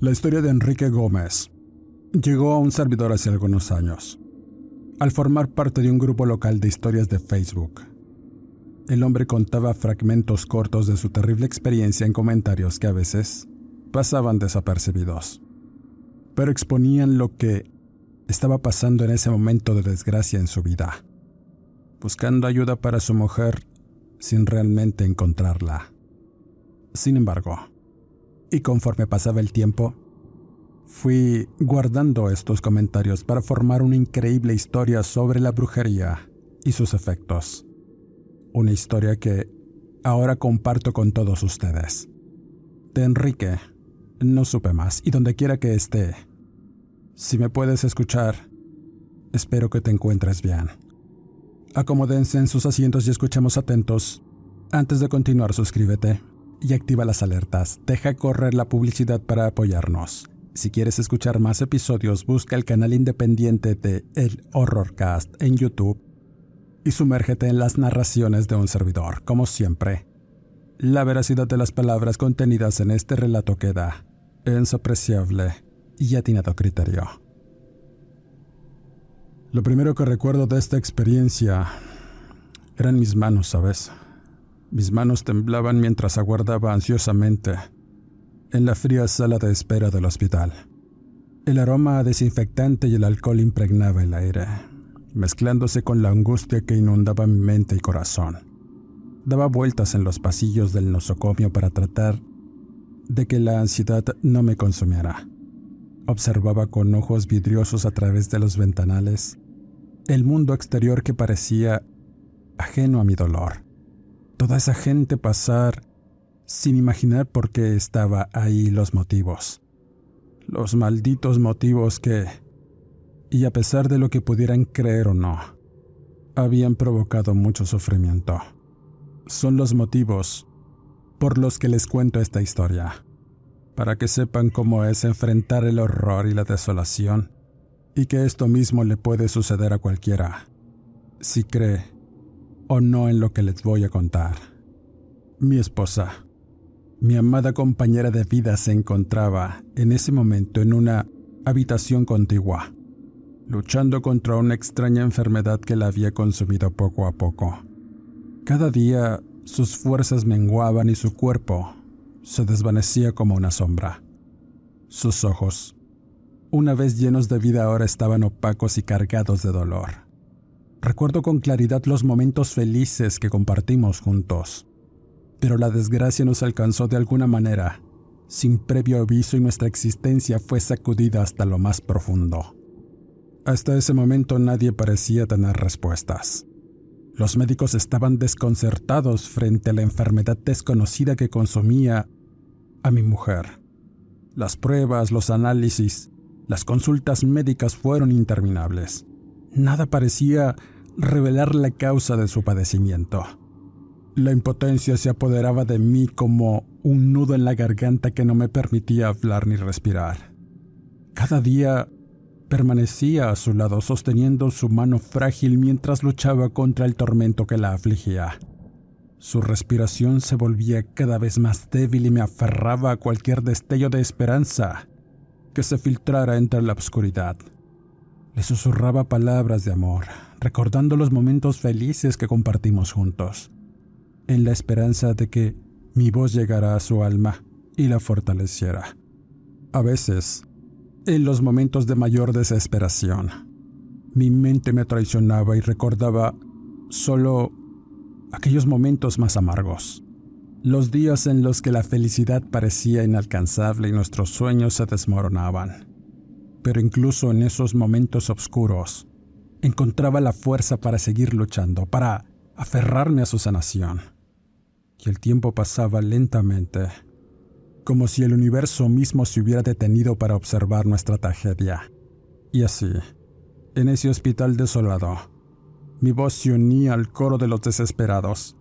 La historia de Enrique Gómez llegó a un servidor hace algunos años, al formar parte de un grupo local de historias de Facebook. El hombre contaba fragmentos cortos de su terrible experiencia en comentarios que a veces pasaban desapercibidos, pero exponían lo que estaba pasando en ese momento de desgracia en su vida, buscando ayuda para su mujer sin realmente encontrarla. Sin embargo, y conforme pasaba el tiempo, fui guardando estos comentarios para formar una increíble historia sobre la brujería y sus efectos. Una historia que ahora comparto con todos ustedes. De Enrique, no supe más y donde quiera que esté, si me puedes escuchar, espero que te encuentres bien. Acomódense en sus asientos y escuchemos atentos. Antes de continuar, suscríbete y activa las alertas. Deja correr la publicidad para apoyarnos. Si quieres escuchar más episodios, busca el canal independiente de El Horrorcast en YouTube y sumérgete en las narraciones de un servidor, como siempre. La veracidad de las palabras contenidas en este relato queda en su apreciable y atinado criterio. Lo primero que recuerdo de esta experiencia eran mis manos, ¿sabes? Mis manos temblaban mientras aguardaba ansiosamente en la fría sala de espera del hospital. El aroma desinfectante y el alcohol impregnaba el aire, mezclándose con la angustia que inundaba mi mente y corazón. Daba vueltas en los pasillos del nosocomio para tratar de que la ansiedad no me consumiera. Observaba con ojos vidriosos a través de los ventanales el mundo exterior que parecía ajeno a mi dolor toda esa gente pasar sin imaginar por qué estaba ahí los motivos. Los malditos motivos que, y a pesar de lo que pudieran creer o no, habían provocado mucho sufrimiento. Son los motivos por los que les cuento esta historia, para que sepan cómo es enfrentar el horror y la desolación, y que esto mismo le puede suceder a cualquiera, si cree o no en lo que les voy a contar. Mi esposa, mi amada compañera de vida, se encontraba en ese momento en una habitación contigua, luchando contra una extraña enfermedad que la había consumido poco a poco. Cada día sus fuerzas menguaban y su cuerpo se desvanecía como una sombra. Sus ojos, una vez llenos de vida, ahora estaban opacos y cargados de dolor. Recuerdo con claridad los momentos felices que compartimos juntos, pero la desgracia nos alcanzó de alguna manera, sin previo aviso y nuestra existencia fue sacudida hasta lo más profundo. Hasta ese momento nadie parecía tener respuestas. Los médicos estaban desconcertados frente a la enfermedad desconocida que consumía a mi mujer. Las pruebas, los análisis, las consultas médicas fueron interminables. Nada parecía revelar la causa de su padecimiento. La impotencia se apoderaba de mí como un nudo en la garganta que no me permitía hablar ni respirar. Cada día permanecía a su lado sosteniendo su mano frágil mientras luchaba contra el tormento que la afligía. Su respiración se volvía cada vez más débil y me aferraba a cualquier destello de esperanza que se filtrara entre la oscuridad. Susurraba palabras de amor, recordando los momentos felices que compartimos juntos, en la esperanza de que mi voz llegara a su alma y la fortaleciera. A veces, en los momentos de mayor desesperación, mi mente me traicionaba y recordaba solo aquellos momentos más amargos. los días en los que la felicidad parecía inalcanzable y nuestros sueños se desmoronaban. Pero incluso en esos momentos oscuros, encontraba la fuerza para seguir luchando, para aferrarme a su sanación. Y el tiempo pasaba lentamente, como si el universo mismo se hubiera detenido para observar nuestra tragedia. Y así, en ese hospital desolado, mi voz se unía al coro de los desesperados,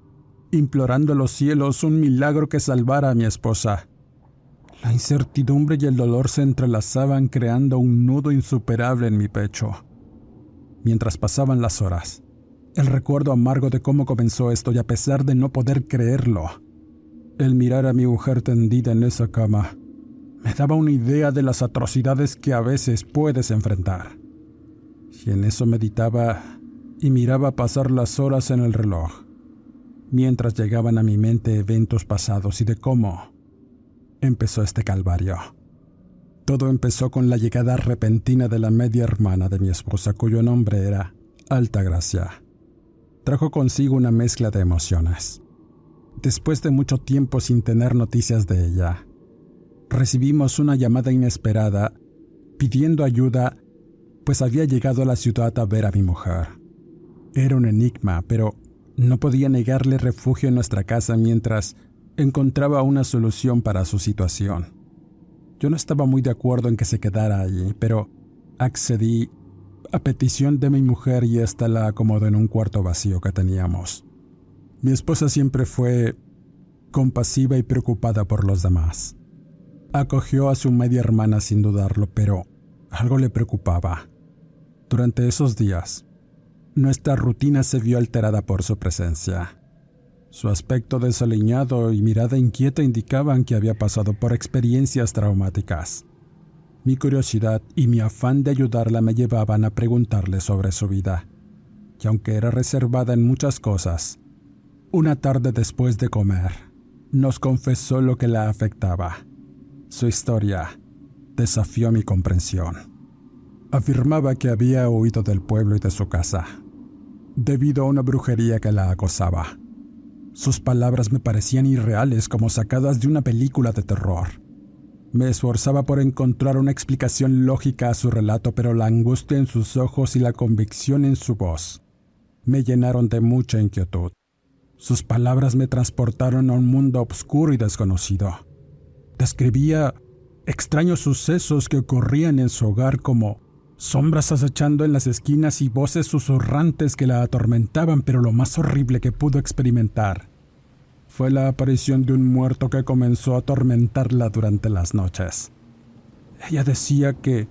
implorando a los cielos un milagro que salvara a mi esposa. La incertidumbre y el dolor se entrelazaban creando un nudo insuperable en mi pecho. Mientras pasaban las horas, el recuerdo amargo de cómo comenzó esto y a pesar de no poder creerlo, el mirar a mi mujer tendida en esa cama me daba una idea de las atrocidades que a veces puedes enfrentar. Y en eso meditaba y miraba pasar las horas en el reloj, mientras llegaban a mi mente eventos pasados y de cómo empezó este calvario. Todo empezó con la llegada repentina de la media hermana de mi esposa, cuyo nombre era Altagracia. Trajo consigo una mezcla de emociones. Después de mucho tiempo sin tener noticias de ella, recibimos una llamada inesperada pidiendo ayuda, pues había llegado a la ciudad a ver a mi mujer. Era un enigma, pero no podía negarle refugio en nuestra casa mientras encontraba una solución para su situación. Yo no estaba muy de acuerdo en que se quedara allí, pero accedí a petición de mi mujer y ésta la acomodó en un cuarto vacío que teníamos. Mi esposa siempre fue compasiva y preocupada por los demás. Acogió a su media hermana sin dudarlo, pero algo le preocupaba. Durante esos días, nuestra rutina se vio alterada por su presencia. Su aspecto desaliñado y mirada inquieta indicaban que había pasado por experiencias traumáticas. Mi curiosidad y mi afán de ayudarla me llevaban a preguntarle sobre su vida, y aunque era reservada en muchas cosas, una tarde después de comer, nos confesó lo que la afectaba. Su historia desafió mi comprensión. Afirmaba que había huido del pueblo y de su casa, debido a una brujería que la acosaba sus palabras me parecían irreales como sacadas de una película de terror. Me esforzaba por encontrar una explicación lógica a su relato, pero la angustia en sus ojos y la convicción en su voz me llenaron de mucha inquietud. Sus palabras me transportaron a un mundo oscuro y desconocido. Describía extraños sucesos que ocurrían en su hogar como sombras acechando en las esquinas y voces susurrantes que la atormentaban, pero lo más horrible que pudo experimentar fue la aparición de un muerto que comenzó a atormentarla durante las noches. Ella decía que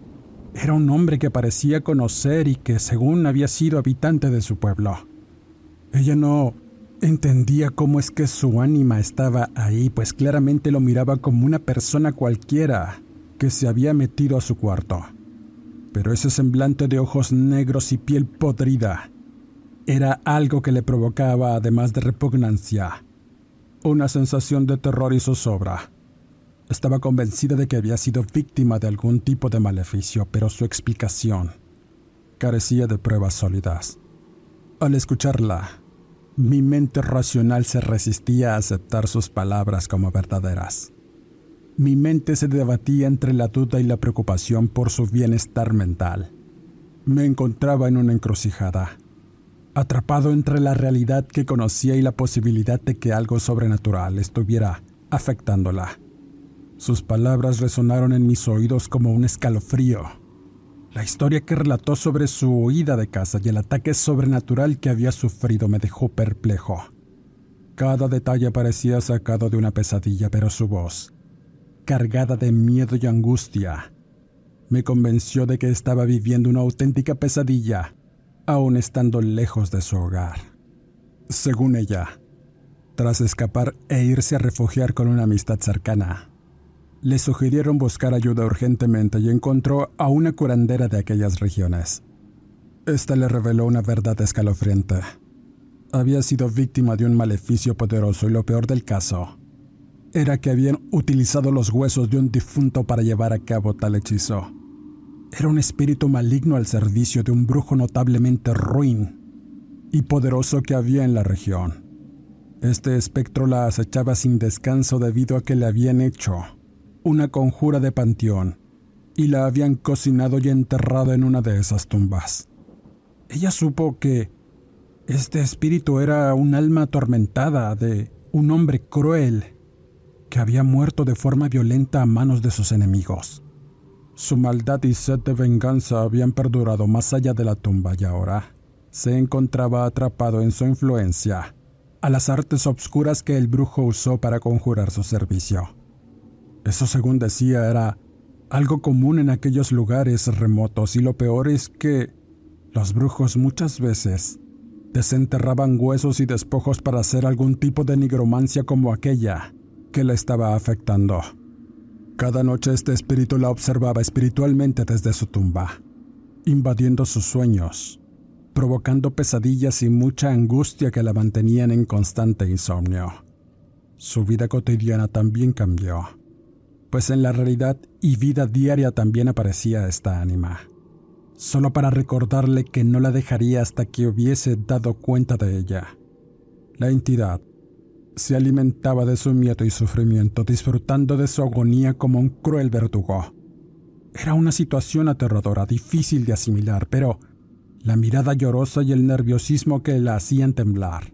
era un hombre que parecía conocer y que según había sido habitante de su pueblo. Ella no entendía cómo es que su ánima estaba ahí, pues claramente lo miraba como una persona cualquiera que se había metido a su cuarto pero ese semblante de ojos negros y piel podrida era algo que le provocaba, además de repugnancia, una sensación de terror y zozobra. Estaba convencida de que había sido víctima de algún tipo de maleficio, pero su explicación carecía de pruebas sólidas. Al escucharla, mi mente racional se resistía a aceptar sus palabras como verdaderas. Mi mente se debatía entre la duda y la preocupación por su bienestar mental. Me encontraba en una encrucijada, atrapado entre la realidad que conocía y la posibilidad de que algo sobrenatural estuviera afectándola. Sus palabras resonaron en mis oídos como un escalofrío. La historia que relató sobre su huida de casa y el ataque sobrenatural que había sufrido me dejó perplejo. Cada detalle parecía sacado de una pesadilla, pero su voz, cargada de miedo y angustia, me convenció de que estaba viviendo una auténtica pesadilla, aún estando lejos de su hogar. Según ella, tras escapar e irse a refugiar con una amistad cercana, le sugirieron buscar ayuda urgentemente y encontró a una curandera de aquellas regiones. Esta le reveló una verdad escalofriante. Había sido víctima de un maleficio poderoso y lo peor del caso era que habían utilizado los huesos de un difunto para llevar a cabo tal hechizo. Era un espíritu maligno al servicio de un brujo notablemente ruin y poderoso que había en la región. Este espectro la acechaba sin descanso debido a que le habían hecho una conjura de panteón y la habían cocinado y enterrado en una de esas tumbas. Ella supo que este espíritu era un alma atormentada de un hombre cruel que había muerto de forma violenta a manos de sus enemigos. Su maldad y sed de venganza habían perdurado más allá de la tumba y ahora se encontraba atrapado en su influencia a las artes obscuras que el brujo usó para conjurar su servicio. Eso, según decía, era algo común en aquellos lugares remotos y lo peor es que los brujos muchas veces desenterraban huesos y despojos para hacer algún tipo de nigromancia como aquella que le estaba afectando. Cada noche este espíritu la observaba espiritualmente desde su tumba, invadiendo sus sueños, provocando pesadillas y mucha angustia que la mantenían en constante insomnio. Su vida cotidiana también cambió, pues en la realidad y vida diaria también aparecía esta ánima, solo para recordarle que no la dejaría hasta que hubiese dado cuenta de ella. La entidad se alimentaba de su miedo y sufrimiento, disfrutando de su agonía como un cruel verdugo. Era una situación aterradora, difícil de asimilar, pero la mirada llorosa y el nerviosismo que la hacían temblar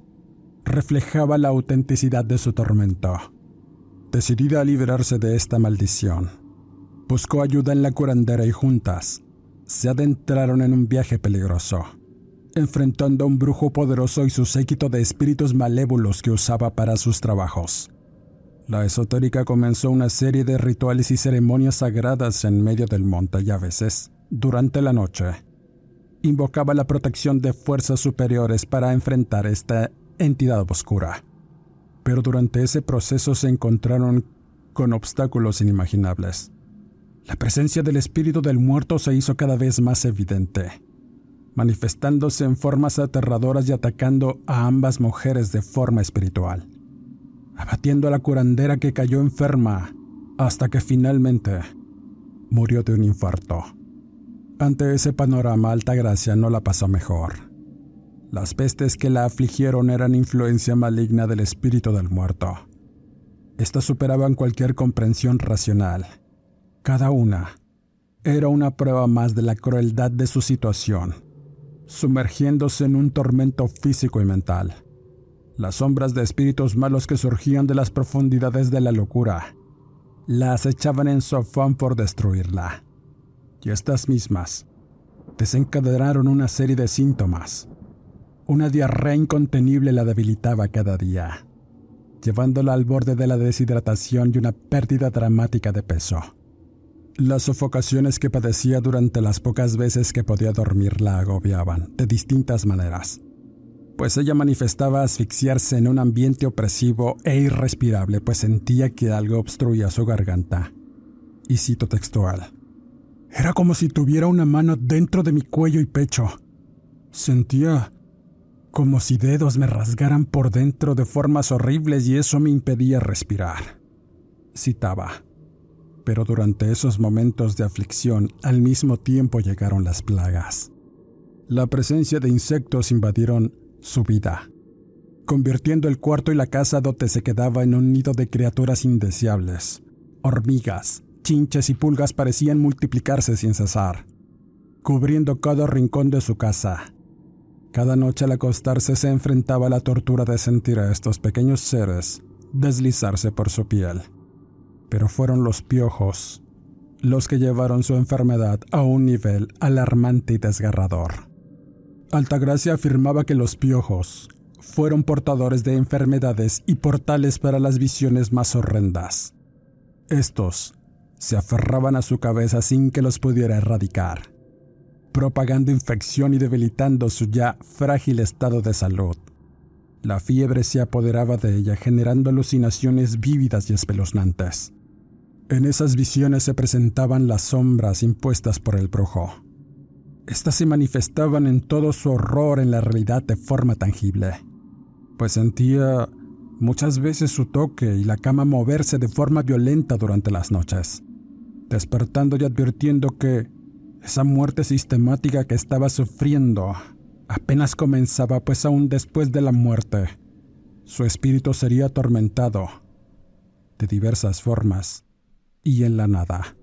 reflejaba la autenticidad de su tormento. Decidida a liberarse de esta maldición, buscó ayuda en la curandera y juntas se adentraron en un viaje peligroso enfrentando a un brujo poderoso y su séquito de espíritus malévolos que usaba para sus trabajos. La esotérica comenzó una serie de rituales y ceremonias sagradas en medio del monte y a veces, durante la noche, invocaba la protección de fuerzas superiores para enfrentar esta entidad oscura. Pero durante ese proceso se encontraron con obstáculos inimaginables. La presencia del espíritu del muerto se hizo cada vez más evidente manifestándose en formas aterradoras y atacando a ambas mujeres de forma espiritual, abatiendo a la curandera que cayó enferma hasta que finalmente murió de un infarto. Ante ese panorama, Altagracia no la pasó mejor. Las pestes que la afligieron eran influencia maligna del espíritu del muerto. Estas superaban cualquier comprensión racional. Cada una era una prueba más de la crueldad de su situación sumergiéndose en un tormento físico y mental. Las sombras de espíritus malos que surgían de las profundidades de la locura la acechaban en su afán por destruirla. Y estas mismas desencadenaron una serie de síntomas. Una diarrea incontenible la debilitaba cada día, llevándola al borde de la deshidratación y una pérdida dramática de peso. Las sofocaciones que padecía durante las pocas veces que podía dormir la agobiaban, de distintas maneras, pues ella manifestaba asfixiarse en un ambiente opresivo e irrespirable, pues sentía que algo obstruía su garganta. Y cito textual. Era como si tuviera una mano dentro de mi cuello y pecho. Sentía como si dedos me rasgaran por dentro de formas horribles y eso me impedía respirar. Citaba pero durante esos momentos de aflicción al mismo tiempo llegaron las plagas. La presencia de insectos invadieron su vida, convirtiendo el cuarto y la casa donde se quedaba en un nido de criaturas indeseables. Hormigas, chinches y pulgas parecían multiplicarse sin cesar, cubriendo cada rincón de su casa. Cada noche al acostarse se enfrentaba a la tortura de sentir a estos pequeños seres deslizarse por su piel pero fueron los piojos los que llevaron su enfermedad a un nivel alarmante y desgarrador. Altagracia afirmaba que los piojos fueron portadores de enfermedades y portales para las visiones más horrendas. Estos se aferraban a su cabeza sin que los pudiera erradicar, propagando infección y debilitando su ya frágil estado de salud. La fiebre se apoderaba de ella generando alucinaciones vívidas y espeluznantes. En esas visiones se presentaban las sombras impuestas por el brujo. Estas se manifestaban en todo su horror en la realidad de forma tangible, pues sentía muchas veces su toque y la cama moverse de forma violenta durante las noches, despertando y advirtiendo que esa muerte sistemática que estaba sufriendo apenas comenzaba, pues aún después de la muerte, su espíritu sería atormentado de diversas formas y en la nada.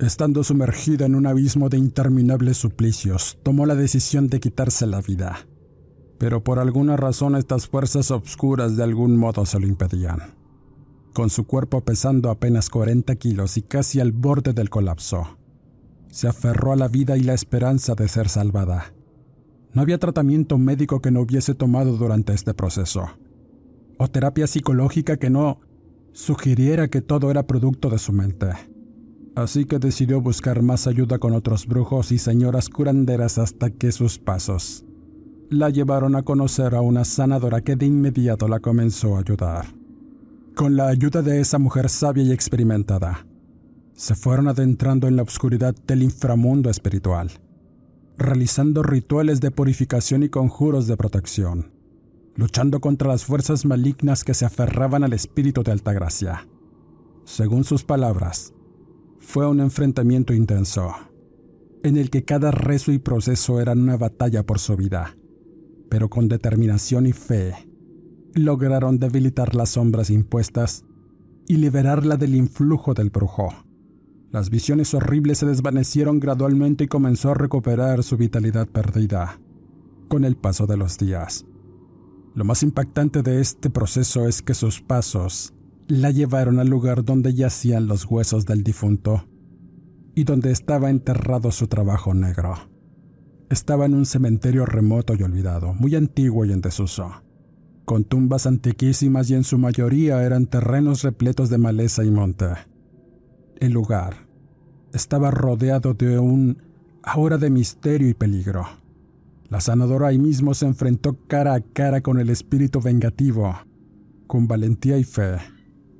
Estando sumergida en un abismo de interminables suplicios, tomó la decisión de quitarse la vida. Pero por alguna razón estas fuerzas obscuras de algún modo se lo impedían. Con su cuerpo pesando apenas 40 kilos y casi al borde del colapso, se aferró a la vida y la esperanza de ser salvada. No había tratamiento médico que no hubiese tomado durante este proceso, o terapia psicológica que no sugiriera que todo era producto de su mente. Así que decidió buscar más ayuda con otros brujos y señoras curanderas hasta que sus pasos la llevaron a conocer a una sanadora que de inmediato la comenzó a ayudar. Con la ayuda de esa mujer sabia y experimentada, se fueron adentrando en la oscuridad del inframundo espiritual realizando rituales de purificación y conjuros de protección, luchando contra las fuerzas malignas que se aferraban al espíritu de Altagracia. Según sus palabras, fue un enfrentamiento intenso, en el que cada rezo y proceso eran una batalla por su vida, pero con determinación y fe, lograron debilitar las sombras impuestas y liberarla del influjo del brujo. Las visiones horribles se desvanecieron gradualmente y comenzó a recuperar su vitalidad perdida con el paso de los días. Lo más impactante de este proceso es que sus pasos la llevaron al lugar donde yacían los huesos del difunto y donde estaba enterrado su trabajo negro. Estaba en un cementerio remoto y olvidado, muy antiguo y en desuso, con tumbas antiquísimas y en su mayoría eran terrenos repletos de maleza y monte. El lugar estaba rodeado de un aura de misterio y peligro. La sanadora ahí mismo se enfrentó cara a cara con el espíritu vengativo. Con valentía y fe,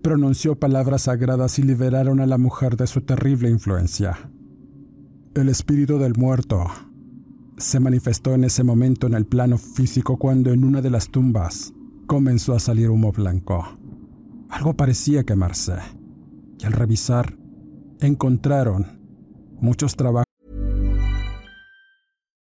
pronunció palabras sagradas y liberaron a la mujer de su terrible influencia. El espíritu del muerto se manifestó en ese momento en el plano físico cuando en una de las tumbas comenzó a salir humo blanco. Algo parecía quemarse, y al revisar encontraron muchos trabajos.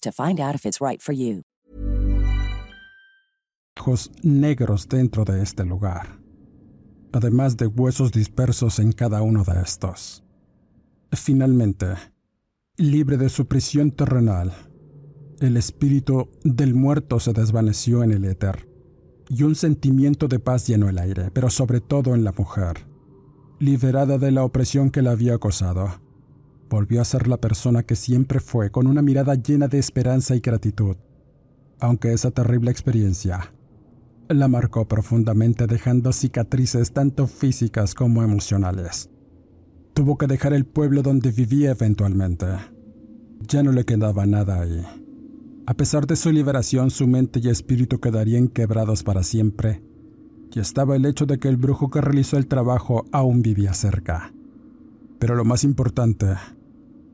to find out if it's right for you. Negros dentro de este lugar, además de huesos dispersos en cada uno de estos. Finalmente, libre de su prisión terrenal, el espíritu del muerto se desvaneció en el éter, y un sentimiento de paz llenó el aire, pero sobre todo en la mujer, liberada de la opresión que la había acosado volvió a ser la persona que siempre fue, con una mirada llena de esperanza y gratitud, aunque esa terrible experiencia la marcó profundamente dejando cicatrices tanto físicas como emocionales. Tuvo que dejar el pueblo donde vivía eventualmente. Ya no le quedaba nada ahí. A pesar de su liberación, su mente y espíritu quedarían quebrados para siempre, y estaba el hecho de que el brujo que realizó el trabajo aún vivía cerca. Pero lo más importante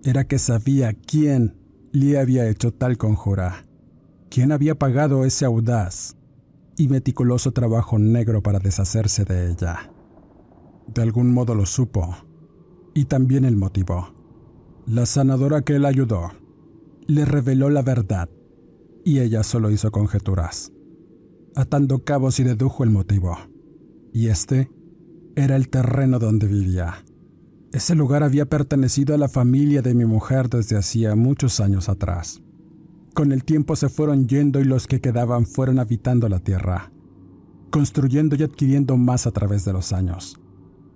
era que sabía quién le había hecho tal conjura, quién había pagado ese audaz y meticuloso trabajo negro para deshacerse de ella. De algún modo lo supo, y también el motivo. La sanadora que él ayudó le reveló la verdad, y ella solo hizo conjeturas, atando cabos y dedujo el motivo. Y este era el terreno donde vivía. Ese lugar había pertenecido a la familia de mi mujer desde hacía muchos años atrás. Con el tiempo se fueron yendo y los que quedaban fueron habitando la tierra, construyendo y adquiriendo más a través de los años.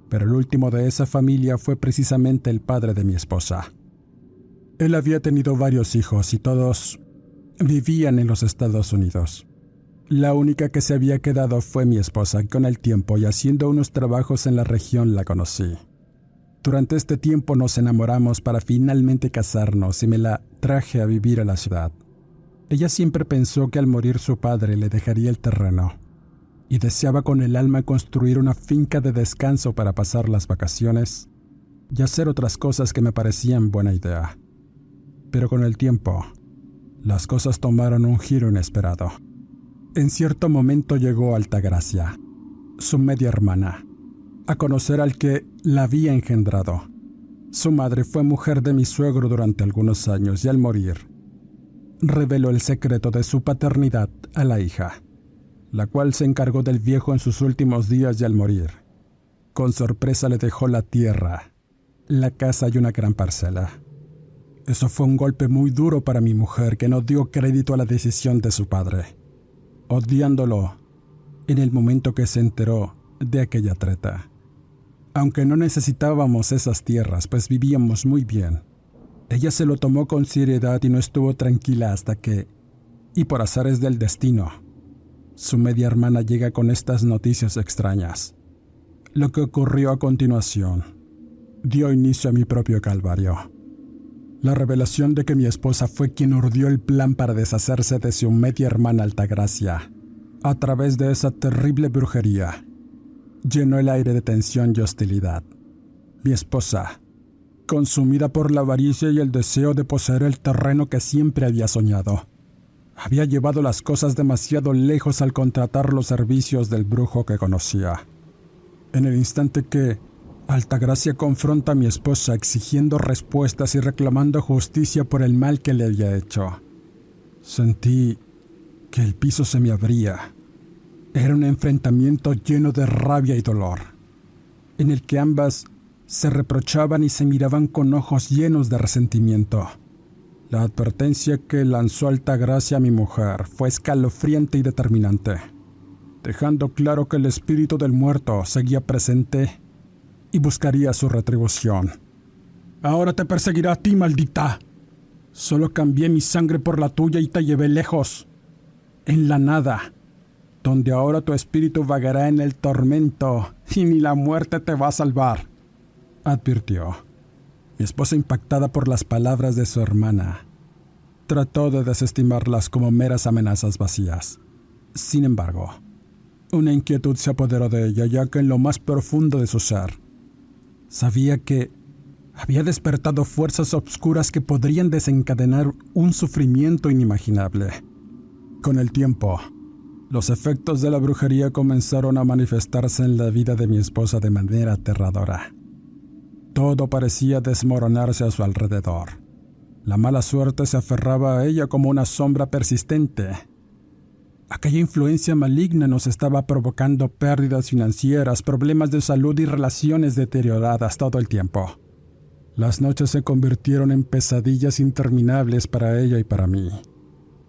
Pero el último de esa familia fue precisamente el padre de mi esposa. Él había tenido varios hijos y todos vivían en los Estados Unidos. La única que se había quedado fue mi esposa y con el tiempo y haciendo unos trabajos en la región la conocí. Durante este tiempo nos enamoramos para finalmente casarnos y me la traje a vivir a la ciudad. Ella siempre pensó que al morir su padre le dejaría el terreno y deseaba con el alma construir una finca de descanso para pasar las vacaciones y hacer otras cosas que me parecían buena idea. Pero con el tiempo, las cosas tomaron un giro inesperado. En cierto momento llegó Altagracia, su media hermana, a conocer al que la había engendrado. Su madre fue mujer de mi suegro durante algunos años y al morir, reveló el secreto de su paternidad a la hija, la cual se encargó del viejo en sus últimos días y al morir. Con sorpresa le dejó la tierra, la casa y una gran parcela. Eso fue un golpe muy duro para mi mujer que no dio crédito a la decisión de su padre, odiándolo en el momento que se enteró de aquella treta aunque no necesitábamos esas tierras, pues vivíamos muy bien. Ella se lo tomó con seriedad y no estuvo tranquila hasta que, y por azares del destino, su media hermana llega con estas noticias extrañas. Lo que ocurrió a continuación dio inicio a mi propio calvario. La revelación de que mi esposa fue quien urdió el plan para deshacerse de su media hermana Altagracia, a través de esa terrible brujería, llenó el aire de tensión y hostilidad. Mi esposa, consumida por la avaricia y el deseo de poseer el terreno que siempre había soñado, había llevado las cosas demasiado lejos al contratar los servicios del brujo que conocía. En el instante que Altagracia confronta a mi esposa exigiendo respuestas y reclamando justicia por el mal que le había hecho, sentí que el piso se me abría era un enfrentamiento lleno de rabia y dolor, en el que ambas se reprochaban y se miraban con ojos llenos de resentimiento. La advertencia que lanzó Altagracia a mi mujer fue escalofriante y determinante, dejando claro que el espíritu del muerto seguía presente y buscaría su retribución. Ahora te perseguirá a ti, maldita. Solo cambié mi sangre por la tuya y te llevé lejos, en la nada, donde ahora tu espíritu vagará en el tormento y ni la muerte te va a salvar, advirtió. Mi esposa, impactada por las palabras de su hermana, trató de desestimarlas como meras amenazas vacías. Sin embargo, una inquietud se apoderó de ella, ya que en lo más profundo de su ser, sabía que había despertado fuerzas obscuras que podrían desencadenar un sufrimiento inimaginable. Con el tiempo, los efectos de la brujería comenzaron a manifestarse en la vida de mi esposa de manera aterradora. Todo parecía desmoronarse a su alrededor. La mala suerte se aferraba a ella como una sombra persistente. Aquella influencia maligna nos estaba provocando pérdidas financieras, problemas de salud y relaciones deterioradas todo el tiempo. Las noches se convirtieron en pesadillas interminables para ella y para mí.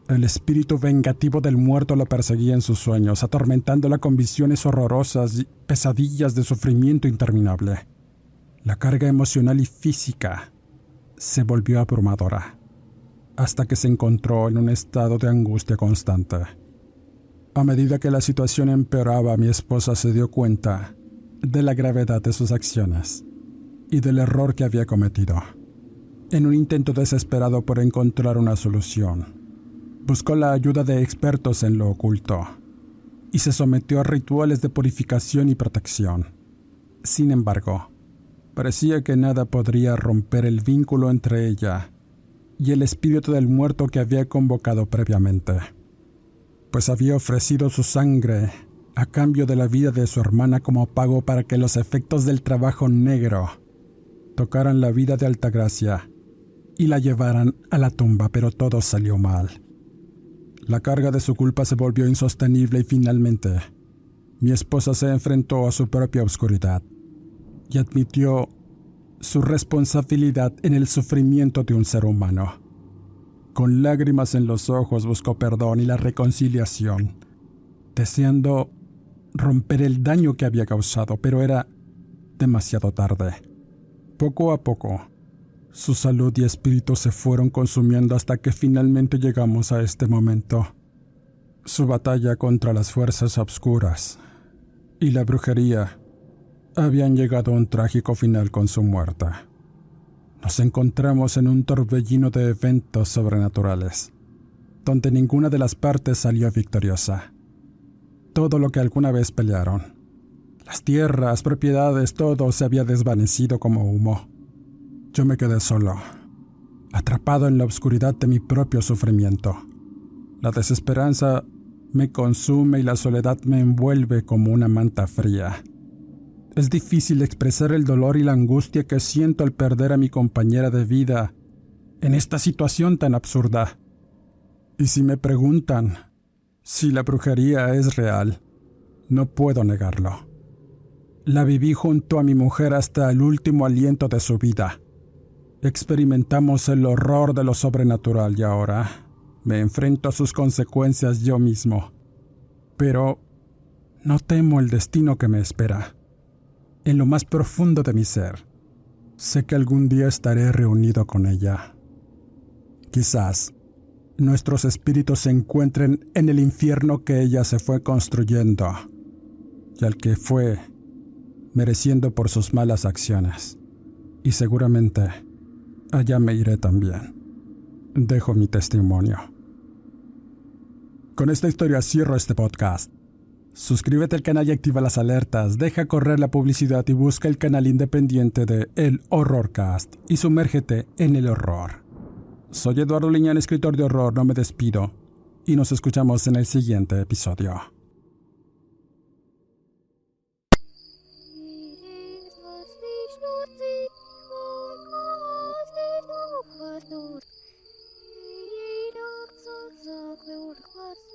El espíritu vengativo del muerto la perseguía en sus sueños, atormentándola con visiones horrorosas y pesadillas de sufrimiento interminable. La carga emocional y física se volvió abrumadora, hasta que se encontró en un estado de angustia constante. A medida que la situación empeoraba, mi esposa se dio cuenta de la gravedad de sus acciones y del error que había cometido. En un intento desesperado por encontrar una solución, buscó la ayuda de expertos en lo oculto y se sometió a rituales de purificación y protección. Sin embargo, parecía que nada podría romper el vínculo entre ella y el espíritu del muerto que había convocado previamente. pues había ofrecido su sangre a cambio de la vida de su hermana como pago para que los efectos del trabajo negro tocaran la vida de Altagracia y la llevaran a la tumba, pero todo salió mal. La carga de su culpa se volvió insostenible y finalmente mi esposa se enfrentó a su propia oscuridad y admitió su responsabilidad en el sufrimiento de un ser humano. Con lágrimas en los ojos buscó perdón y la reconciliación, deseando romper el daño que había causado, pero era demasiado tarde. Poco a poco, su salud y espíritu se fueron consumiendo hasta que finalmente llegamos a este momento. Su batalla contra las fuerzas obscuras y la brujería habían llegado a un trágico final con su muerte. Nos encontramos en un torbellino de eventos sobrenaturales, donde ninguna de las partes salió victoriosa. Todo lo que alguna vez pelearon, las tierras, propiedades, todo se había desvanecido como humo. Yo me quedé solo, atrapado en la oscuridad de mi propio sufrimiento. La desesperanza me consume y la soledad me envuelve como una manta fría. Es difícil expresar el dolor y la angustia que siento al perder a mi compañera de vida en esta situación tan absurda. Y si me preguntan si la brujería es real, no puedo negarlo. La viví junto a mi mujer hasta el último aliento de su vida. Experimentamos el horror de lo sobrenatural y ahora me enfrento a sus consecuencias yo mismo. Pero no temo el destino que me espera. En lo más profundo de mi ser, sé que algún día estaré reunido con ella. Quizás nuestros espíritus se encuentren en el infierno que ella se fue construyendo y al que fue mereciendo por sus malas acciones. Y seguramente allá me iré también. Dejo mi testimonio. Con esta historia cierro este podcast. Suscríbete al canal y activa las alertas, deja correr la publicidad y busca el canal independiente de El Horrorcast y sumérgete en el horror. Soy Eduardo Liñán, escritor de horror, no me despido y nos escuchamos en el siguiente episodio. cold closet.